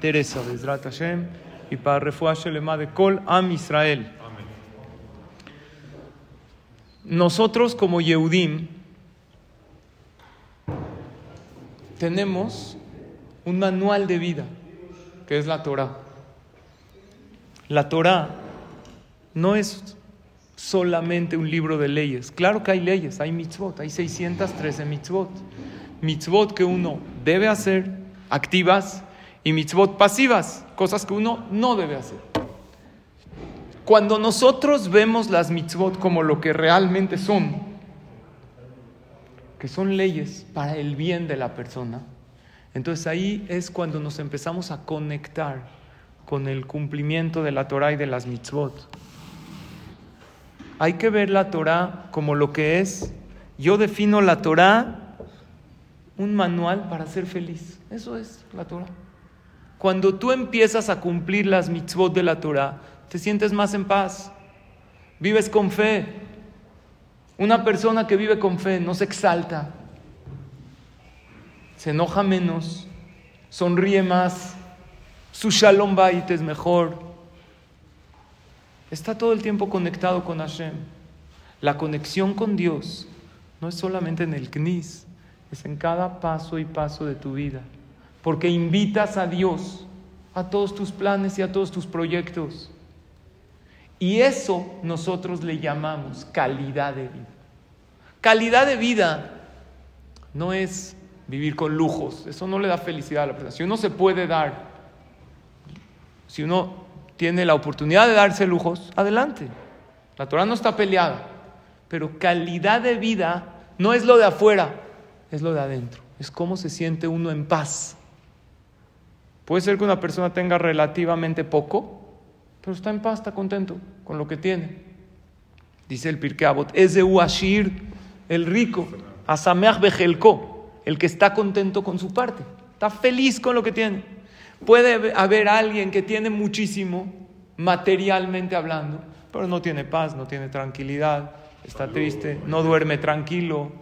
Teresa, Bezrat Hashem, y para Refuah Shelema de Kol Am Israel. Nosotros como Yehudim tenemos un manual de vida, que es la Torah. La Torah no es solamente un libro de leyes. Claro que hay leyes, hay mitzvot, hay 613 mitzvot. Mitzvot que uno debe hacer, activas, y mitzvot pasivas, cosas que uno no debe hacer. Cuando nosotros vemos las mitzvot como lo que realmente son, que son leyes para el bien de la persona, entonces ahí es cuando nos empezamos a conectar con el cumplimiento de la Torah y de las mitzvot. Hay que ver la Torah como lo que es. Yo defino la Torah un manual para ser feliz. Eso es la Torah. Cuando tú empiezas a cumplir las mitzvot de la Torah, te sientes más en paz. Vives con fe. Una persona que vive con fe no se exalta, se enoja menos, sonríe más, su shalom bait es mejor. Está todo el tiempo conectado con Hashem. La conexión con Dios no es solamente en el knis, es en cada paso y paso de tu vida porque invitas a Dios a todos tus planes y a todos tus proyectos. Y eso nosotros le llamamos calidad de vida. Calidad de vida no es vivir con lujos, eso no le da felicidad a la persona. Si uno se puede dar, si uno tiene la oportunidad de darse lujos, adelante. La Torah no está peleada, pero calidad de vida no es lo de afuera, es lo de adentro. Es cómo se siente uno en paz Puede ser que una persona tenga relativamente poco, pero está en paz, está contento con lo que tiene. Dice el Pirkei Avot, es de Uashir, el rico, Asameach Bejelko, el que está contento con su parte, está feliz con lo que tiene. Puede haber alguien que tiene muchísimo, materialmente hablando, pero no tiene paz, no tiene tranquilidad, está triste, no duerme tranquilo.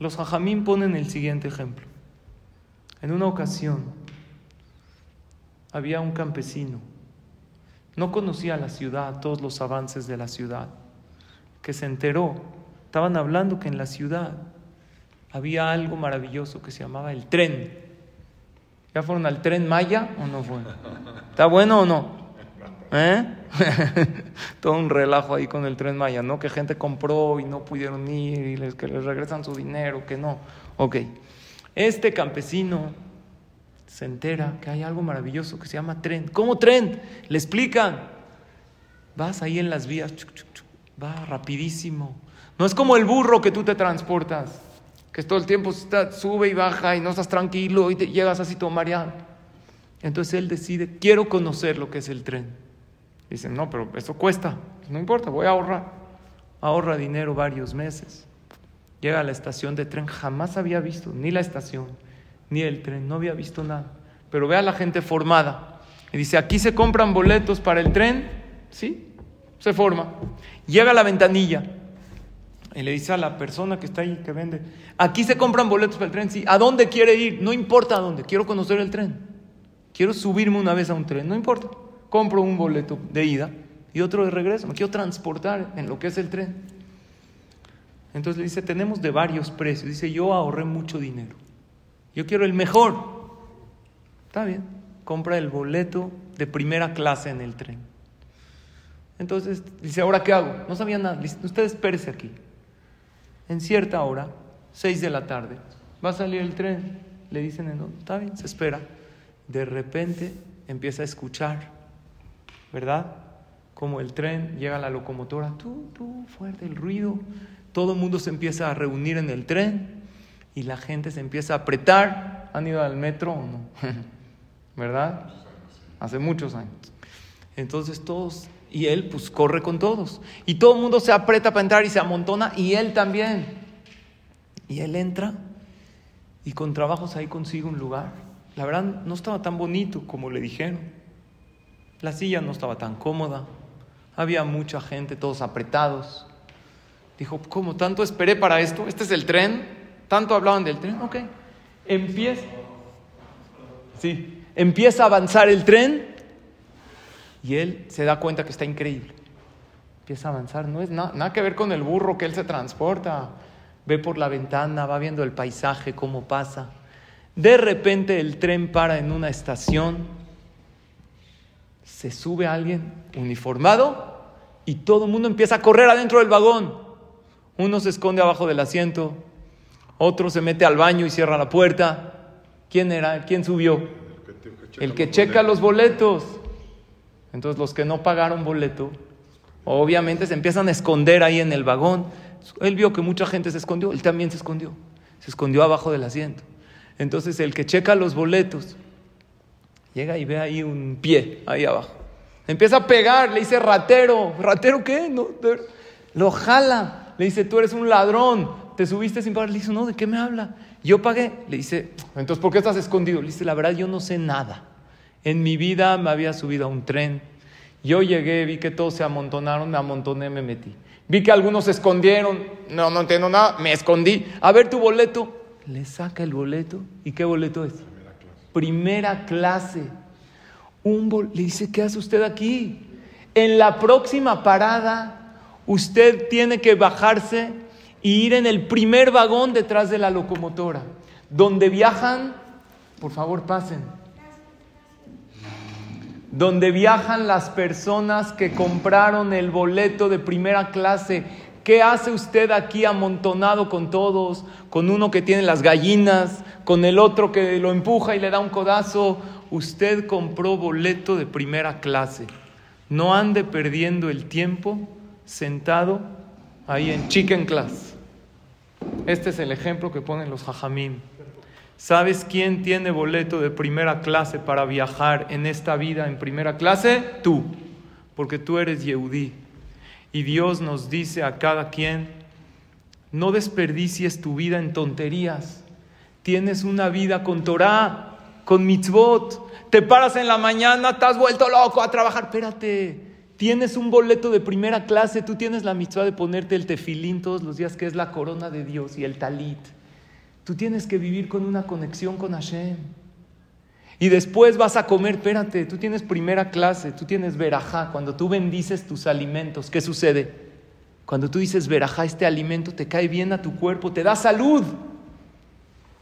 Los jajamín ponen el siguiente ejemplo. En una ocasión había un campesino, no conocía la ciudad, todos los avances de la ciudad, que se enteró, estaban hablando que en la ciudad había algo maravilloso que se llamaba el tren. ¿Ya fueron al tren Maya o no fueron? ¿Está bueno o no? ¿Eh? Todo un relajo ahí con el tren Maya, ¿no? Que gente compró y no pudieron ir y les, que les regresan su dinero, que no. Ok. Este campesino se entera que hay algo maravilloso que se llama tren. ¿Cómo tren? Le explican. Vas ahí en las vías, va rapidísimo. No es como el burro que tú te transportas, que todo el tiempo sube y baja y no estás tranquilo y te llegas así todo mareado. Entonces él decide, quiero conocer lo que es el tren. Dicen, no, pero eso cuesta. No importa, voy a ahorrar. Ahorra dinero varios meses. Llega a la estación de tren, jamás había visto ni la estación, ni el tren, no había visto nada. Pero ve a la gente formada. Y dice, aquí se compran boletos para el tren, ¿sí? Se forma. Llega a la ventanilla y le dice a la persona que está ahí, que vende, aquí se compran boletos para el tren, sí. ¿A dónde quiere ir? No importa a dónde, quiero conocer el tren. Quiero subirme una vez a un tren, no importa. Compro un boleto de ida y otro de regreso. Me quiero transportar en lo que es el tren. Entonces le dice, tenemos de varios precios. Dice, yo ahorré mucho dinero. Yo quiero el mejor. Está bien, compra el boleto de primera clase en el tren. Entonces dice, ¿ahora qué hago? No sabía nada. Dice, usted espérese aquí. En cierta hora, seis de la tarde, va a salir el tren. Le dicen, no, está bien, se espera. De repente empieza a escuchar, ¿verdad? Como el tren llega a la locomotora, tú, tú, fuerte, el ruido todo el mundo se empieza a reunir en el tren y la gente se empieza a apretar. ¿Han ido al metro o no? ¿Verdad? Hace muchos años. Entonces todos, y él pues corre con todos. Y todo el mundo se aprieta para entrar y se amontona y él también. Y él entra y con trabajos ahí consigue un lugar. La verdad no estaba tan bonito como le dijeron. La silla no estaba tan cómoda. Había mucha gente, todos apretados. Dijo, ¿cómo tanto esperé para esto? ¿Este es el tren? ¿Tanto hablaban del tren? Ok. Empieza. Sí. Empieza a avanzar el tren y él se da cuenta que está increíble. Empieza a avanzar, no es nada que ver con el burro que él se transporta. Ve por la ventana, va viendo el paisaje, cómo pasa. De repente el tren para en una estación, se sube alguien uniformado y todo el mundo empieza a correr adentro del vagón. Uno se esconde abajo del asiento, otro se mete al baño y cierra la puerta. ¿Quién era? ¿Quién subió? El que checa los boletos. Entonces los que no pagaron boleto, obviamente se empiezan a esconder ahí en el vagón. Él vio que mucha gente se escondió, él también se escondió. Se escondió abajo del asiento. Entonces el que checa los boletos, llega y ve ahí un pie, ahí abajo. Empieza a pegar, le dice ratero. ¿Ratero qué? No, lo jala. Le dice, tú eres un ladrón, te subiste sin pagar. Le dice, no, ¿de qué me habla? Yo pagué. Le dice, entonces, ¿por qué estás escondido? Le dice, la verdad, yo no sé nada. En mi vida me había subido a un tren. Yo llegué, vi que todos se amontonaron, me amontoné, me metí. Vi que algunos se escondieron. No, no entiendo nada. Me escondí. A ver tu boleto. Le saca el boleto. ¿Y qué boleto es? Primera clase. Un le dice, ¿qué hace usted aquí? En la próxima parada, usted tiene que bajarse e ir en el primer vagón detrás de la locomotora. Donde viajan, por favor pasen, donde viajan las personas que compraron el boleto de primera clase. ¿Qué hace usted aquí amontonado con todos? Con uno que tiene las gallinas, con el otro que lo empuja y le da un codazo. Usted compró boleto de primera clase. No ande perdiendo el tiempo sentado ahí en chicken class. Este es el ejemplo que ponen los jajamín. ¿Sabes quién tiene boleto de primera clase para viajar en esta vida en primera clase? Tú, porque tú eres Yehudí. Y Dios nos dice a cada quien, no desperdicies tu vida en tonterías. Tienes una vida con Torah, con mitzvot. Te paras en la mañana, te has vuelto loco a trabajar. Espérate, tienes un boleto de primera clase, tú tienes la mitzvah de ponerte el tefilín todos los días, que es la corona de Dios, y el talit. Tú tienes que vivir con una conexión con Hashem. Y después vas a comer, espérate, tú tienes primera clase, tú tienes verajá. Cuando tú bendices tus alimentos, ¿qué sucede? Cuando tú dices verajá, este alimento te cae bien a tu cuerpo, te da salud.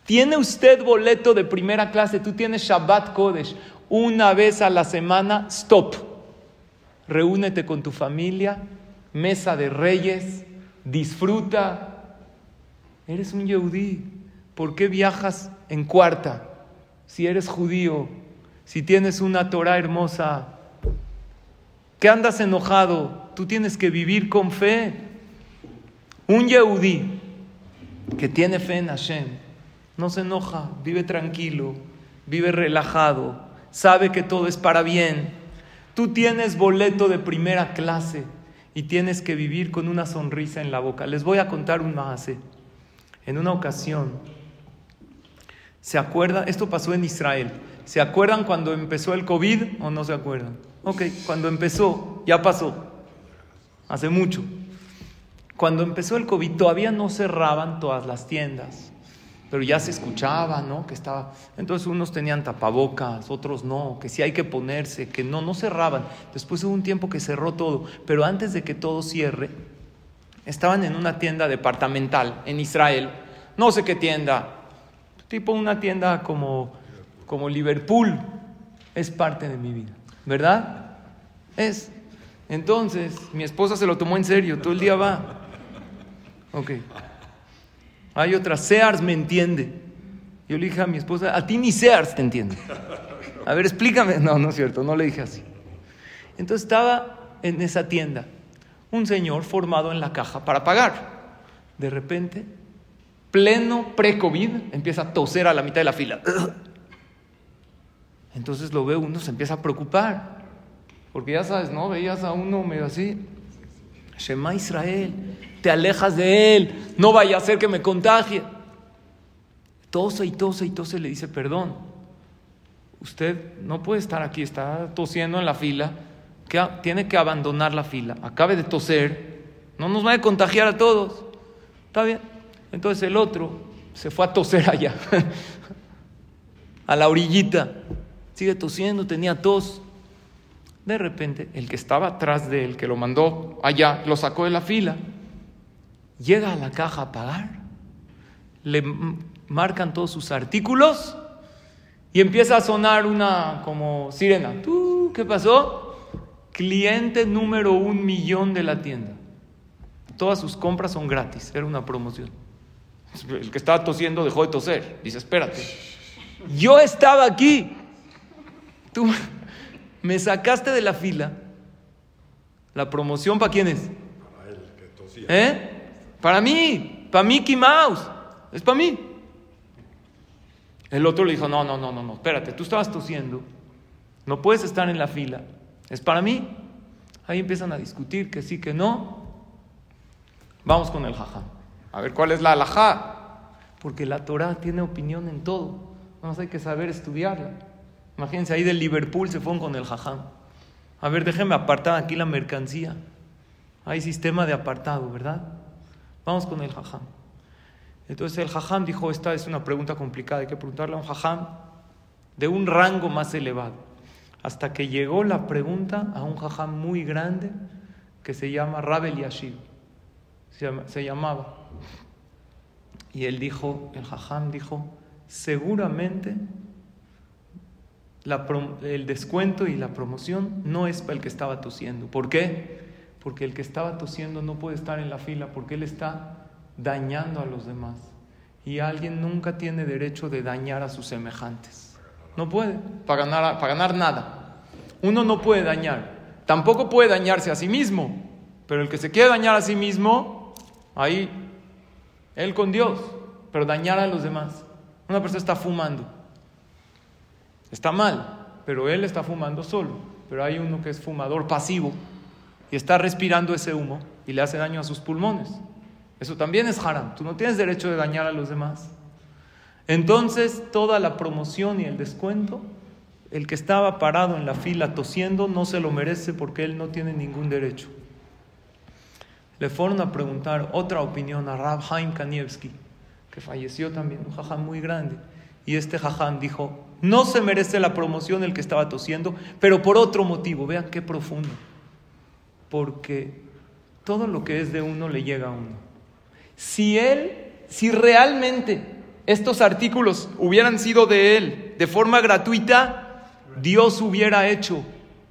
Tiene usted boleto de primera clase, tú tienes Shabbat Kodesh. Una vez a la semana, stop. Reúnete con tu familia, mesa de reyes, disfruta. Eres un yehudí. ¿Por qué viajas en cuarta? Si eres judío, si tienes una Torah hermosa, ¿qué andas enojado? Tú tienes que vivir con fe. Un yehudí que tiene fe en Hashem no se enoja, vive tranquilo, vive relajado, sabe que todo es para bien. Tú tienes boleto de primera clase y tienes que vivir con una sonrisa en la boca. Les voy a contar un más. En una ocasión, ¿Se acuerdan? Esto pasó en Israel. ¿Se acuerdan cuando empezó el COVID o no se acuerdan? Ok, cuando empezó, ya pasó. Hace mucho. Cuando empezó el COVID todavía no cerraban todas las tiendas, pero ya se escuchaba, ¿no? Que estaba. Entonces unos tenían tapabocas, otros no, que sí hay que ponerse, que no, no cerraban. Después hubo un tiempo que cerró todo, pero antes de que todo cierre, estaban en una tienda departamental en Israel, no sé qué tienda, tipo una tienda como, como Liverpool, es parte de mi vida, ¿verdad? Es. Entonces, mi esposa se lo tomó en serio, todo el día va. Ok. Hay otra, Sears me entiende. Yo le dije a mi esposa, a ti ni Sears te entiende. A ver, explícame. No, no es cierto, no le dije así. Entonces estaba en esa tienda un señor formado en la caja para pagar. De repente pleno pre-COVID, empieza a toser a la mitad de la fila. Entonces lo ve uno, se empieza a preocupar. Porque ya sabes, ¿no? Veías a uno medio así. Shema Israel, te alejas de él, no vaya a ser que me contagie. Tose y tose y tose, le dice, perdón, usted no puede estar aquí, está tosiendo en la fila, que tiene que abandonar la fila, acabe de toser, no nos va a contagiar a todos. ¿Está bien? Entonces el otro se fue a toser allá. a la orillita. Sigue tosiendo, tenía tos. De repente, el que estaba atrás de él, que lo mandó allá, lo sacó de la fila. Llega a la caja a pagar. Le marcan todos sus artículos y empieza a sonar una como sirena. ¿Tú qué pasó? Cliente número un millón de la tienda. Todas sus compras son gratis, era una promoción. El que estaba tosiendo dejó de toser. Dice, espérate. Yo estaba aquí. Tú me sacaste de la fila. ¿La promoción para quién es? Para él, que tosía. ¿Eh? Para mí, para Mickey Mouse. Es para mí. El otro le dijo, no, no, no, no, no, espérate, tú estabas tosiendo. No puedes estar en la fila. Es para mí. Ahí empiezan a discutir que sí, que no. Vamos con el jajá. A ver cuál es la alajá. Porque la Torah tiene opinión en todo. Vamos, hay que saber estudiarla. Imagínense, ahí del Liverpool se fueron con el jajam. A ver, déjenme apartar aquí la mercancía. Hay sistema de apartado, ¿verdad? Vamos con el jajam. Entonces el jajam dijo, esta es una pregunta complicada, hay que preguntarle a un jajam de un rango más elevado. Hasta que llegó la pregunta a un jajam muy grande que se llama Rabel Yashib se, llamaba. Y él dijo, el jajam dijo, seguramente el descuento y la promoción no es para el que estaba tosiendo. ¿Por qué? Porque el que estaba tosiendo no puede estar en la fila porque él está dañando a los demás. Y alguien nunca tiene derecho de dañar a sus semejantes. No puede, para ganar, para ganar nada. Uno no puede dañar. Tampoco puede dañarse a sí mismo. Pero el que se quiere dañar a sí mismo, Ahí, él con Dios, pero dañar a los demás. Una persona está fumando. Está mal, pero él está fumando solo. Pero hay uno que es fumador pasivo y está respirando ese humo y le hace daño a sus pulmones. Eso también es haram. Tú no tienes derecho de dañar a los demás. Entonces, toda la promoción y el descuento, el que estaba parado en la fila tosiendo no se lo merece porque él no tiene ningún derecho le fueron a preguntar otra opinión a Rab Haim Kanievski, que falleció también, un jajam muy grande. Y este jajam dijo, no se merece la promoción el que estaba tosiendo, pero por otro motivo, vean qué profundo. Porque todo lo que es de uno le llega a uno. Si él, si realmente estos artículos hubieran sido de él de forma gratuita, Dios hubiera hecho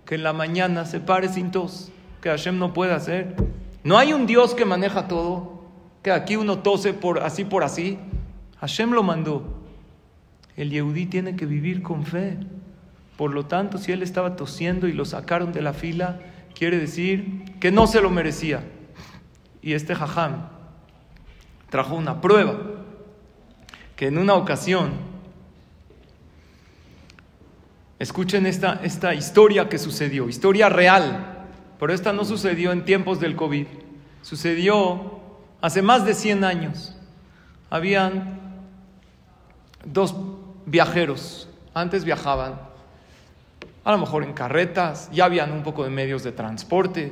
que en la mañana se pare sin tos, que Hashem no puede hacer. No hay un Dios que maneja todo, que aquí uno tose por así por así. Hashem lo mandó. El Yehudí tiene que vivir con fe. Por lo tanto, si él estaba tosiendo y lo sacaron de la fila, quiere decir que no se lo merecía. Y este jajam trajo una prueba, que en una ocasión, escuchen esta, esta historia que sucedió, historia real, pero esta no sucedió en tiempos del COVID. Sucedió hace más de 100 años. Habían dos viajeros. Antes viajaban, a lo mejor en carretas, ya habían un poco de medios de transporte.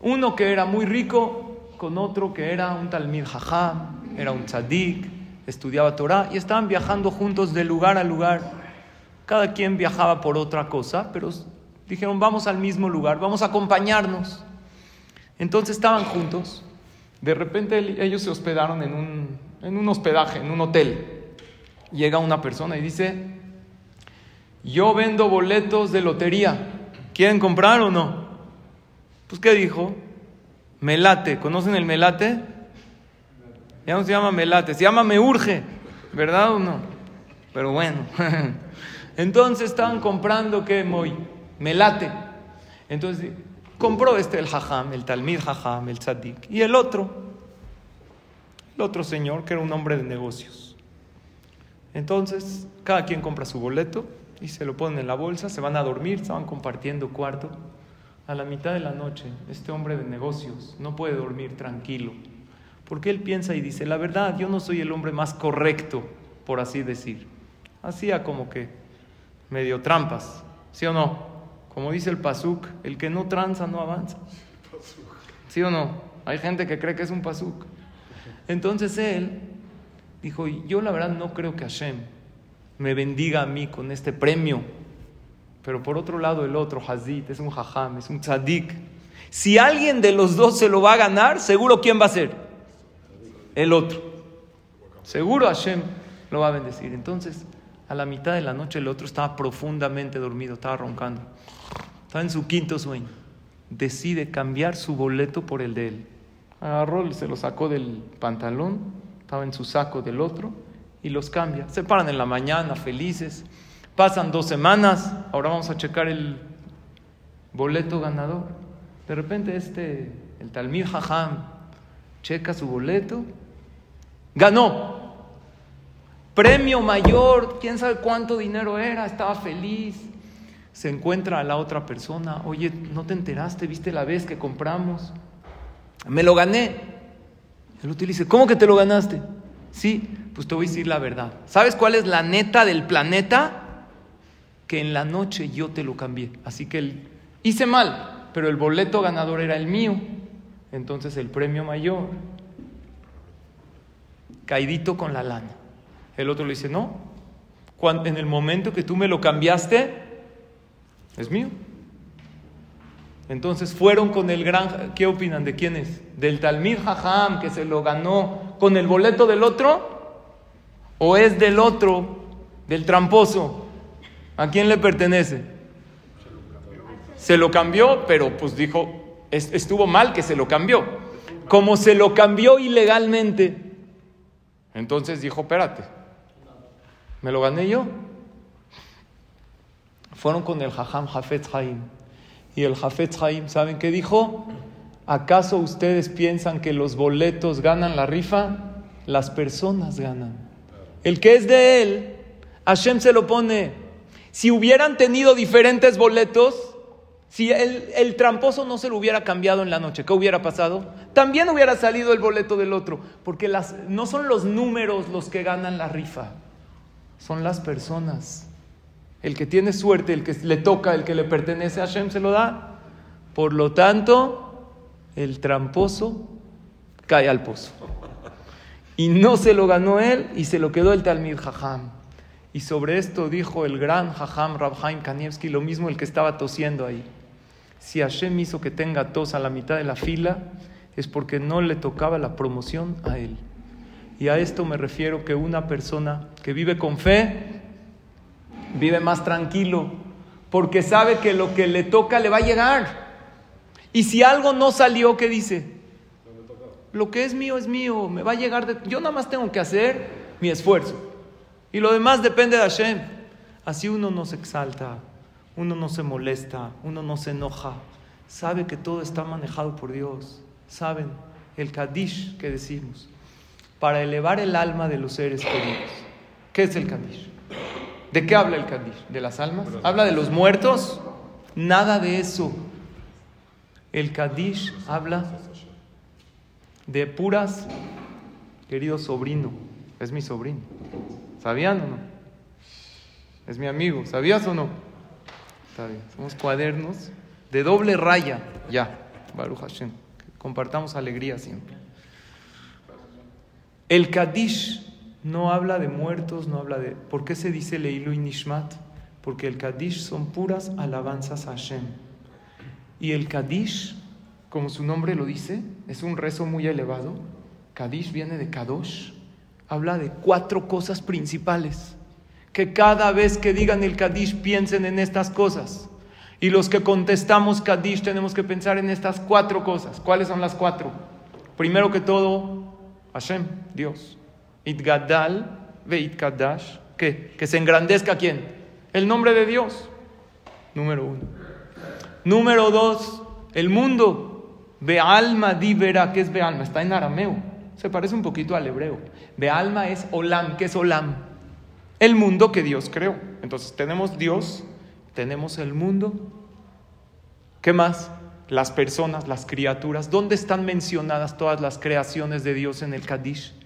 Uno que era muy rico con otro que era un talmid jajam, era un tzadik, estudiaba Torah y estaban viajando juntos de lugar a lugar. Cada quien viajaba por otra cosa, pero Dijeron, vamos al mismo lugar, vamos a acompañarnos. Entonces estaban juntos. De repente ellos se hospedaron en un, en un hospedaje, en un hotel. Llega una persona y dice, yo vendo boletos de lotería. ¿Quieren comprar o no? Pues ¿qué dijo? Melate. ¿Conocen el melate? Ya no se llama melate, se llama me urge. ¿Verdad o no? Pero bueno. Entonces estaban comprando qué, Moy me late. Entonces compró este el jajam, el talmid jajam, el tzadik, y el otro, el otro señor que era un hombre de negocios. Entonces, cada quien compra su boleto y se lo ponen en la bolsa, se van a dormir, estaban compartiendo cuarto. A la mitad de la noche, este hombre de negocios no puede dormir tranquilo, porque él piensa y dice, la verdad, yo no soy el hombre más correcto, por así decir. Hacía como que medio trampas, ¿sí o no? Como dice el Pasuk, el que no tranza no avanza. ¿Sí o no? Hay gente que cree que es un Pasuk. Entonces él dijo, yo la verdad no creo que Hashem me bendiga a mí con este premio. Pero por otro lado, el otro, Hazid, es un jajam, es un tzadik. Si alguien de los dos se lo va a ganar, seguro quién va a ser? El otro. Seguro Hashem lo va a bendecir. Entonces, a la mitad de la noche, el otro estaba profundamente dormido, estaba roncando. Estaba en su quinto sueño. Decide cambiar su boleto por el de él. Agarró, se lo sacó del pantalón, estaba en su saco del otro y los cambia. Se paran en la mañana felices. Pasan dos semanas, ahora vamos a checar el boleto ganador. De repente este, el Talmid Jajam, checa su boleto, ganó. Premio mayor, quién sabe cuánto dinero era, estaba feliz. Se encuentra a la otra persona, oye, ¿no te enteraste? ¿Viste la vez que compramos? Me lo gané. El otro dice, ¿cómo que te lo ganaste? Sí, pues te voy a decir la verdad. ¿Sabes cuál es la neta del planeta? Que en la noche yo te lo cambié. Así que el, hice mal, pero el boleto ganador era el mío. Entonces el premio mayor, caidito con la lana. El otro le dice, no, en el momento que tú me lo cambiaste, es mío. Entonces fueron con el gran, ¿qué opinan? ¿De quién es? ¿Del Talmid Jajam que se lo ganó con el boleto del otro? ¿O es del otro, del tramposo? ¿A quién le pertenece? Se lo cambió, pero pues dijo, estuvo mal que se lo cambió. Como se lo cambió ilegalmente, entonces dijo, espérate, me lo gané yo. Fueron con el Jajam Jafet Haim. Y el Jafet Haim, ¿saben qué dijo? ¿Acaso ustedes piensan que los boletos ganan la rifa? Las personas ganan. El que es de él, Hashem se lo pone. Si hubieran tenido diferentes boletos, si el, el, tramposo no se lo hubiera cambiado en la noche, ¿qué hubiera pasado? También hubiera salido el boleto del otro, porque las, no son los números los que ganan la rifa, son las personas. El que tiene suerte, el que le toca, el que le pertenece a Hashem se lo da. Por lo tanto, el tramposo cae al pozo. Y no se lo ganó él y se lo quedó el Talmid Jajam. Y sobre esto dijo el gran Jajam Rabhaim Kanievski, lo mismo el que estaba tosiendo ahí. Si Hashem hizo que tenga tos a la mitad de la fila, es porque no le tocaba la promoción a él. Y a esto me refiero que una persona que vive con fe, vive más tranquilo, porque sabe que lo que le toca le va a llegar. Y si algo no salió, ¿qué dice? Lo que es mío es mío, me va a llegar de... Yo nada más tengo que hacer mi esfuerzo. Y lo demás depende de Hashem. Así uno no se exalta, uno no se molesta, uno no se enoja. Sabe que todo está manejado por Dios. Saben el Kadish que decimos para elevar el alma de los seres queridos. ¿Qué es el Kadish? ¿De qué habla el Kadish? ¿De las almas? ¿Habla de los muertos? Nada de eso. El Kadish habla de puras, querido sobrino, es mi sobrino. ¿Sabían o no? Es mi amigo, ¿sabías o no? Está bien, somos cuadernos de doble raya, ya, Baruch Hashem. Compartamos alegría siempre. El Kadish no habla de muertos, no habla de... ¿Por qué se dice Leilu y Nishmat? Porque el Kadish son puras alabanzas a Hashem. Y el Kadish, como su nombre lo dice, es un rezo muy elevado. Kadish viene de Kadosh. Habla de cuatro cosas principales. Que cada vez que digan el Kadish piensen en estas cosas. Y los que contestamos Kadish tenemos que pensar en estas cuatro cosas. ¿Cuáles son las cuatro? Primero que todo, Hashem, Dios. Itgadal ve Itkadash. ¿Qué? Que se engrandezca quién? El nombre de Dios. Número uno. Número dos, el mundo. Bealma divera, ¿qué es Bealma? Está en arameo. Se parece un poquito al hebreo. Bealma es Olam, ¿qué es Olam? El mundo que Dios creó. Entonces tenemos Dios, tenemos el mundo. ¿Qué más? Las personas, las criaturas. ¿Dónde están mencionadas todas las creaciones de Dios en el Kadish?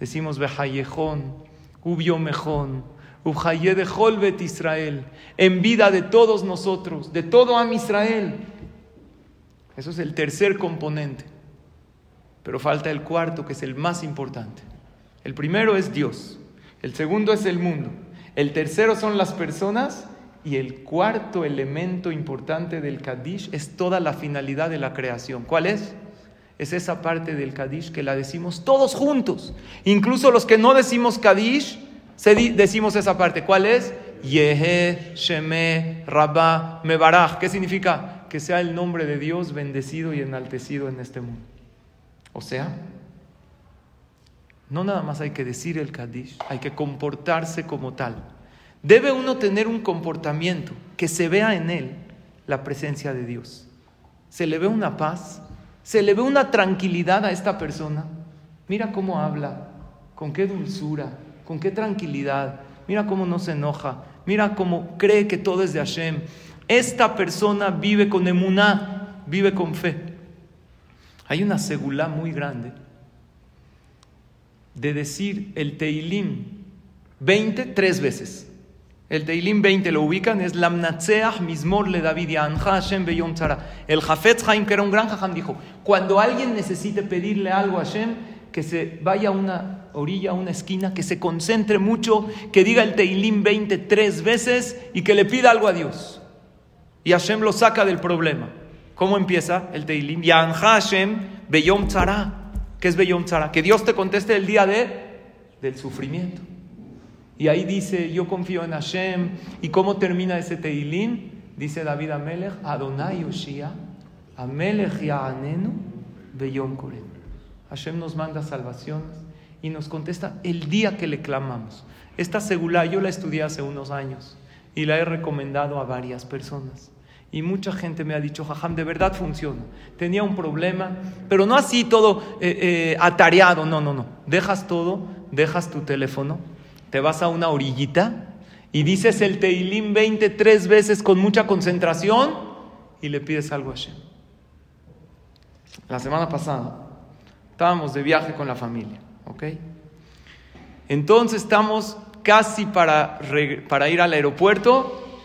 Decimos Behayejón, Ubiomejón, de Holbet Israel, en vida de todos nosotros, de todo Am Israel. Eso es el tercer componente. Pero falta el cuarto, que es el más importante. El primero es Dios, el segundo es el mundo, El tercero son las personas. Y el cuarto elemento importante del Kadish es toda la finalidad de la creación. ¿Cuál es? Es esa parte del Kadish que la decimos todos juntos. Incluso los que no decimos Kadish, decimos esa parte. ¿Cuál es? Yehe, Sheme, Rabba, Mebaraj. ¿Qué significa? Que sea el nombre de Dios bendecido y enaltecido en este mundo. O sea, no nada más hay que decir el Kadish, hay que comportarse como tal. Debe uno tener un comportamiento que se vea en él la presencia de Dios. Se le ve una paz, se le ve una tranquilidad a esta persona. Mira cómo habla, con qué dulzura, con qué tranquilidad. Mira cómo no se enoja, mira cómo cree que todo es de Hashem. Esta persona vive con emuná, vive con fe. Hay una segulá muy grande de decir el Teilim 20 tres veces. El Teilim 20 lo ubican, es Lamnatseach Mismor le David Hashem Beyom El Jafetz Haim, que era un gran jajam, dijo: Cuando alguien necesite pedirle algo a Hashem, que se vaya a una orilla, a una esquina, que se concentre mucho, que diga el Teilim 20 tres veces y que le pida algo a Dios. Y Hashem lo saca del problema. ¿Cómo empieza el Teilim? Yan Hashem Beyom Tzara. ¿Qué es Beyom Tzara? Que Dios te conteste el día de, del sufrimiento. Y ahí dice, yo confío en Hashem. ¿Y cómo termina ese Teilim? Dice David Amelech, Adonai Yoshia, Amelech Ya'anenu, Beyom Korem. Hashem nos manda salvaciones y nos contesta el día que le clamamos. Esta segula yo la estudié hace unos años y la he recomendado a varias personas. Y mucha gente me ha dicho, jajam, de verdad funciona. Tenía un problema, pero no así todo eh, eh, atareado, no, no, no. Dejas todo, dejas tu teléfono, te vas a una orillita y dices el Teilim 23 veces con mucha concentración y le pides algo a Hashem. La semana pasada estábamos de viaje con la familia, ¿ok? Entonces estamos casi para, para ir al aeropuerto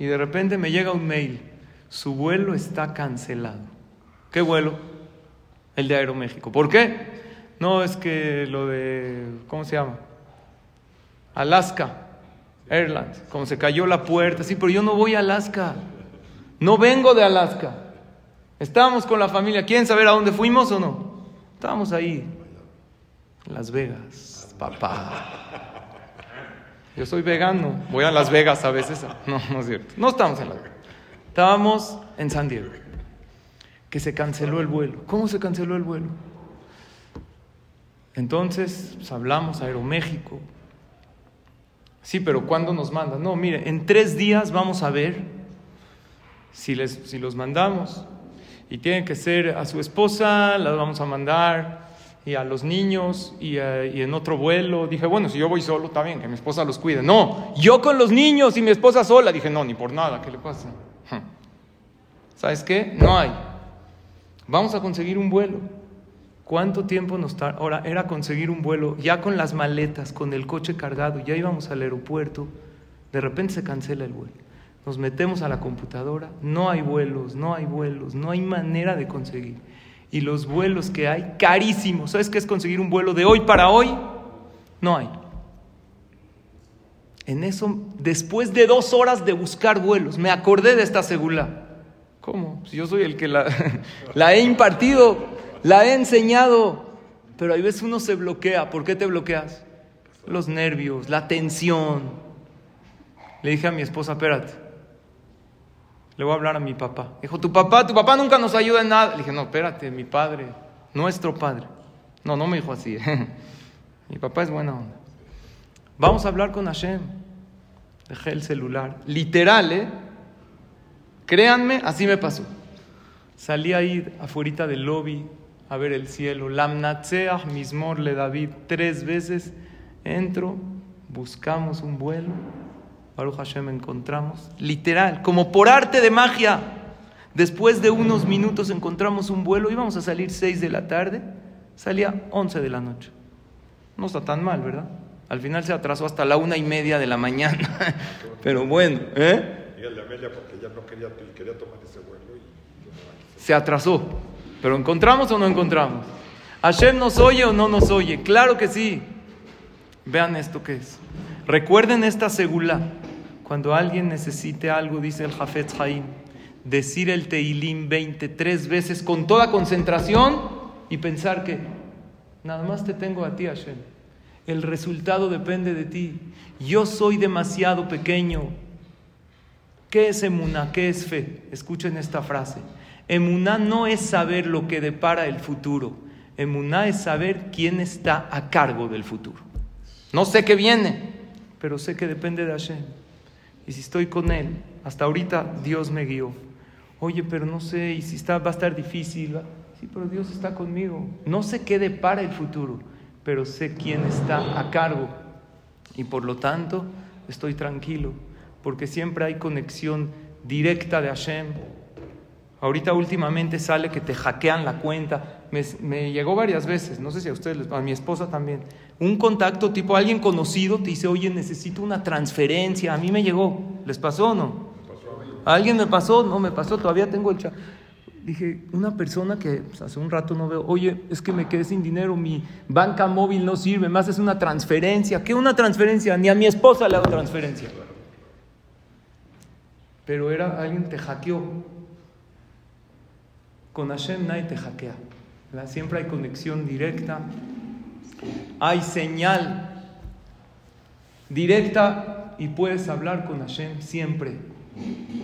y de repente me llega un mail. Su vuelo está cancelado. ¿Qué vuelo? El de Aeroméxico. ¿Por qué? No, es que lo de, ¿cómo se llama? Alaska Airlines, como se cayó la puerta, sí, pero yo no voy a Alaska, no vengo de Alaska. Estábamos con la familia, ¿quieren saber a dónde fuimos o no? Estábamos ahí, Las Vegas, papá. Yo soy vegano, voy a Las Vegas a veces. No, no es cierto. No estamos en Las Vegas. Estábamos en San Diego, que se canceló el vuelo. ¿Cómo se canceló el vuelo? Entonces pues, hablamos Aeroméxico, Sí, pero ¿cuándo nos mandan? No, mire, en tres días vamos a ver si, les, si los mandamos. Y tienen que ser a su esposa, las vamos a mandar, y a los niños, y, eh, y, en otro vuelo. Dije, bueno, si yo voy solo, está bien, que mi esposa los cuide. No, yo con los niños y mi esposa sola. Dije, no, ni por nada, ¿qué le pasa? ¿Sabes qué? No hay. Vamos a conseguir un vuelo. ¿Cuánto tiempo nos tarda? Ahora, era conseguir un vuelo, ya con las maletas, con el coche cargado, ya íbamos al aeropuerto, de repente se cancela el vuelo. Nos metemos a la computadora, no hay vuelos, no hay vuelos, no hay manera de conseguir. Y los vuelos que hay, carísimos. ¿Sabes qué es conseguir un vuelo de hoy para hoy? No hay. En eso, después de dos horas de buscar vuelos, me acordé de esta segula. ¿Cómo? Si yo soy el que la he impartido la he enseñado, pero hay veces uno se bloquea. ¿Por qué te bloqueas? Los nervios, la tensión. Le dije a mi esposa, espérate, le voy a hablar a mi papá. Dijo, tu papá, tu papá nunca nos ayuda en nada. Le dije, no, espérate, mi padre, nuestro padre. No, no me dijo así. mi papá es buena onda. Vamos a hablar con Hashem. Dejé el celular. Literal, ¿eh? Créanme, así me pasó. Salí ahí afuera del lobby, a ver el cielo. Lamnatseach mismor le David tres veces. Entro, buscamos un vuelo. Baruch Hashem encontramos, literal, como por arte de magia. Después de unos minutos encontramos un vuelo, íbamos a salir seis de la tarde, salía once de la noche. No está tan mal, ¿verdad? Al final se atrasó hasta la una y media de la mañana. Pero bueno, ¿eh? Amelia porque no quería, quería tomar ese vuelo y se atrasó. Pero ¿encontramos o no encontramos? ¿Hashem nos oye o no nos oye? Claro que sí. Vean esto que es. Recuerden esta segula. Cuando alguien necesite algo, dice el Jafet Haim, decir el Teilim 23 veces con toda concentración y pensar que nada más te tengo a ti, Hashem. El resultado depende de ti. Yo soy demasiado pequeño. ¿Qué es emuná? ¿Qué es fe? Escuchen esta frase. Emuná no es saber lo que depara el futuro. Emuná es saber quién está a cargo del futuro. No sé qué viene, pero sé que depende de Hashem. Y si estoy con Él, hasta ahorita Dios me guió. Oye, pero no sé, y si está, va a estar difícil. Sí, pero Dios está conmigo. No sé qué depara el futuro, pero sé quién está a cargo. Y por lo tanto, estoy tranquilo, porque siempre hay conexión directa de Hashem. Ahorita últimamente sale que te hackean la cuenta. Me, llegó varias veces, no sé si a ustedes, a mi esposa también. Un contacto tipo alguien conocido te dice, oye, necesito una transferencia. A mí me llegó. ¿Les pasó o no? ¿A alguien me pasó? No, me pasó, todavía tengo el chat. Dije, una persona que pues, hace un rato no veo, oye, es que me quedé sin dinero, mi banca móvil no sirve, más es una transferencia. ¿Qué una transferencia? Ni a mi esposa le hago transferencia. Pero era alguien te hackeó. Con Hashem nadie te hackea. Siempre hay conexión directa. Hay señal directa y puedes hablar con Hashem siempre.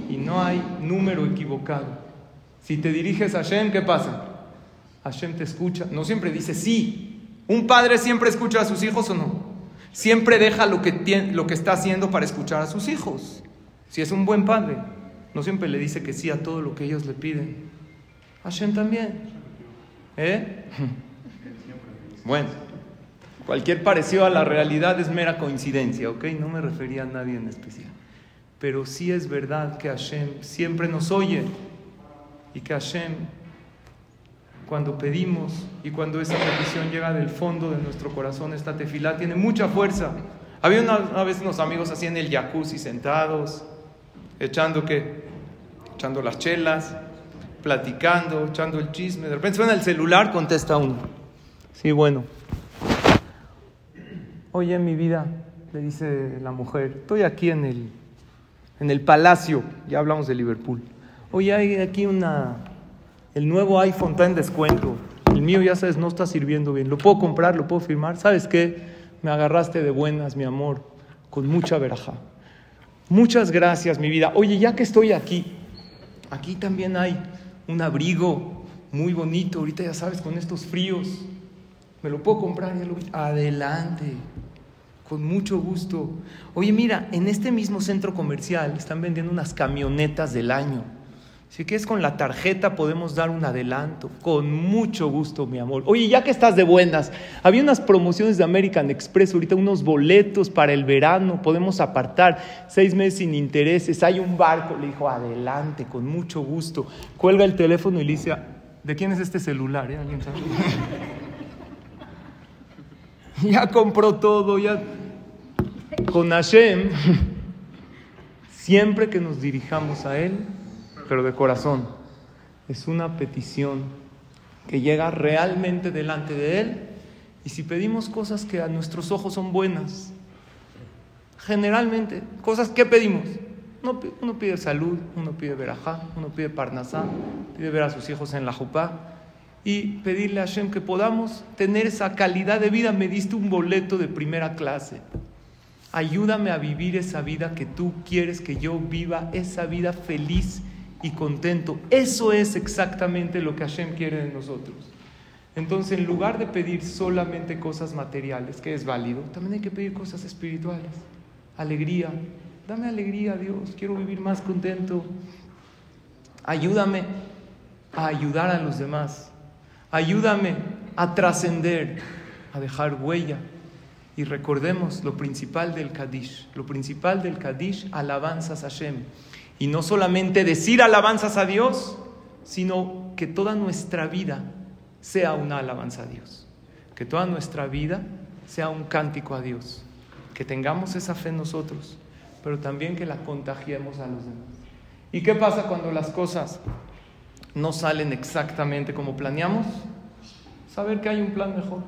Y no hay número equivocado. Si te diriges a Hashem, ¿qué pasa? Hashem te escucha. No siempre dice sí. ¿Un padre siempre escucha a sus hijos o no? Siempre deja lo que, lo que está haciendo para escuchar a sus hijos. Si es un buen padre, no siempre le dice que sí a todo lo que ellos le piden. Hashem también. ¿Eh? Bueno, cualquier parecido a la realidad es mera coincidencia, ¿ok? No me refería a nadie en especial. Pero sí es verdad que Hashem siempre nos oye y que Hashem, cuando pedimos y cuando esa petición llega del fondo de nuestro corazón, esta tefilá tiene mucha fuerza. Había una, vez unos amigos así en el jacuzzi sentados, echando que, echando las chelas, platicando, echando el chisme. De repente suena el celular, contesta uno. Sí, bueno. Oye, mi vida, le dice la mujer, estoy aquí en el, en el palacio, ya hablamos de Liverpool. Oye, hay aquí una, el nuevo iPhone está en descuento. El mío, ya sabes, no está sirviendo bien. ¿Lo puedo comprar? ¿Lo puedo firmar? ¿Sabes qué? Me agarraste de buenas, mi amor, con mucha veraja. Muchas gracias, mi vida. Oye, ya que estoy aquí, aquí también hay un abrigo muy bonito. Ahorita ya sabes, con estos fríos. ¿Me lo puedo comprar? Adelante, con mucho gusto. Oye, mira, en este mismo centro comercial están vendiendo unas camionetas del año. Si quieres con la tarjeta podemos dar un adelanto. Con mucho gusto, mi amor. Oye, ya que estás de buenas, había unas promociones de American Express, ahorita unos boletos para el verano, podemos apartar seis meses sin intereses. Hay un barco, le dijo, adelante, con mucho gusto. Cuelga el teléfono y le dice, ¿de quién es este celular? Eh? ¿Alguien sabe? ya compró todo, ya. Con Hashem, siempre que nos dirijamos a Él, pero de corazón. Es una petición que llega realmente delante de Él. Y si pedimos cosas que a nuestros ojos son buenas, generalmente, cosas que pedimos. Uno, pide salud, uno pide verajá, uno pide parnasá, pide ver a sus hijos en la jupá y pedirle a Hashem que podamos tener esa calidad de vida. Me diste un boleto de primera clase. Ayúdame a vivir esa vida que tú quieres que yo viva, esa vida feliz y contento. Eso es exactamente lo que Hashem quiere de nosotros. Entonces, en lugar de pedir solamente cosas materiales, que es válido, también hay que pedir cosas espirituales. Alegría. Dame alegría, Dios. Quiero vivir más contento. Ayúdame a ayudar a los demás. Ayúdame a trascender, a dejar huella. Y recordemos lo principal del Kadish. Lo principal del Kadish, alabanzas a Hashem. Y no solamente decir alabanzas a Dios, sino que toda nuestra vida sea una alabanza a Dios. Que toda nuestra vida sea un cántico a Dios. Que tengamos esa fe en nosotros, pero también que la contagiemos a los demás. ¿Y qué pasa cuando las cosas no salen exactamente como planeamos? Saber que hay un plan mejor.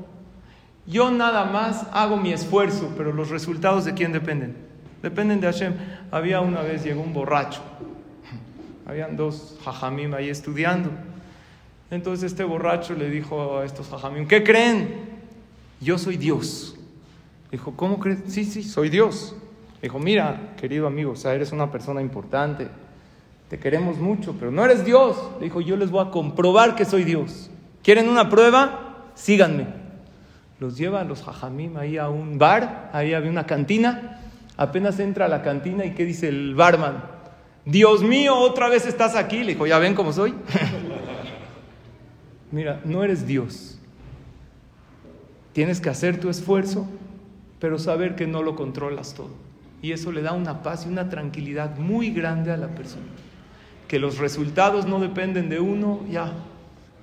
Yo nada más hago mi esfuerzo, pero los resultados de quién dependen? Dependen de Hashem. Había una vez, llegó un borracho. Habían dos jajamim ahí estudiando. Entonces este borracho le dijo a estos jajamim, ¿qué creen? Yo soy Dios. Dijo, ¿cómo crees? Sí, sí, soy Dios. Dijo, mira, querido amigo, o eres una persona importante, te queremos mucho, pero no eres Dios. Dijo, yo les voy a comprobar que soy Dios. ¿Quieren una prueba? Síganme. Los lleva a los jajamim ahí a un bar, ahí había una cantina. Apenas entra a la cantina y ¿qué dice el barman? Dios mío, otra vez estás aquí. Le dijo, ¿ya ven cómo soy? Mira, no eres Dios. Tienes que hacer tu esfuerzo, pero saber que no lo controlas todo. Y eso le da una paz y una tranquilidad muy grande a la persona. Que los resultados no dependen de uno, ya.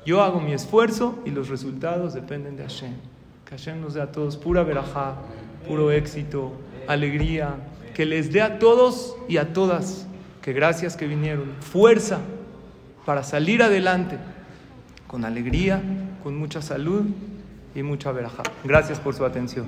Yo hago mi esfuerzo y los resultados dependen de Hashem. Que Hashem nos dé a todos pura verajá, puro éxito, alegría. Que les dé a todos y a todas, que gracias que vinieron, fuerza para salir adelante con alegría, con mucha salud y mucha verajá. Gracias por su atención.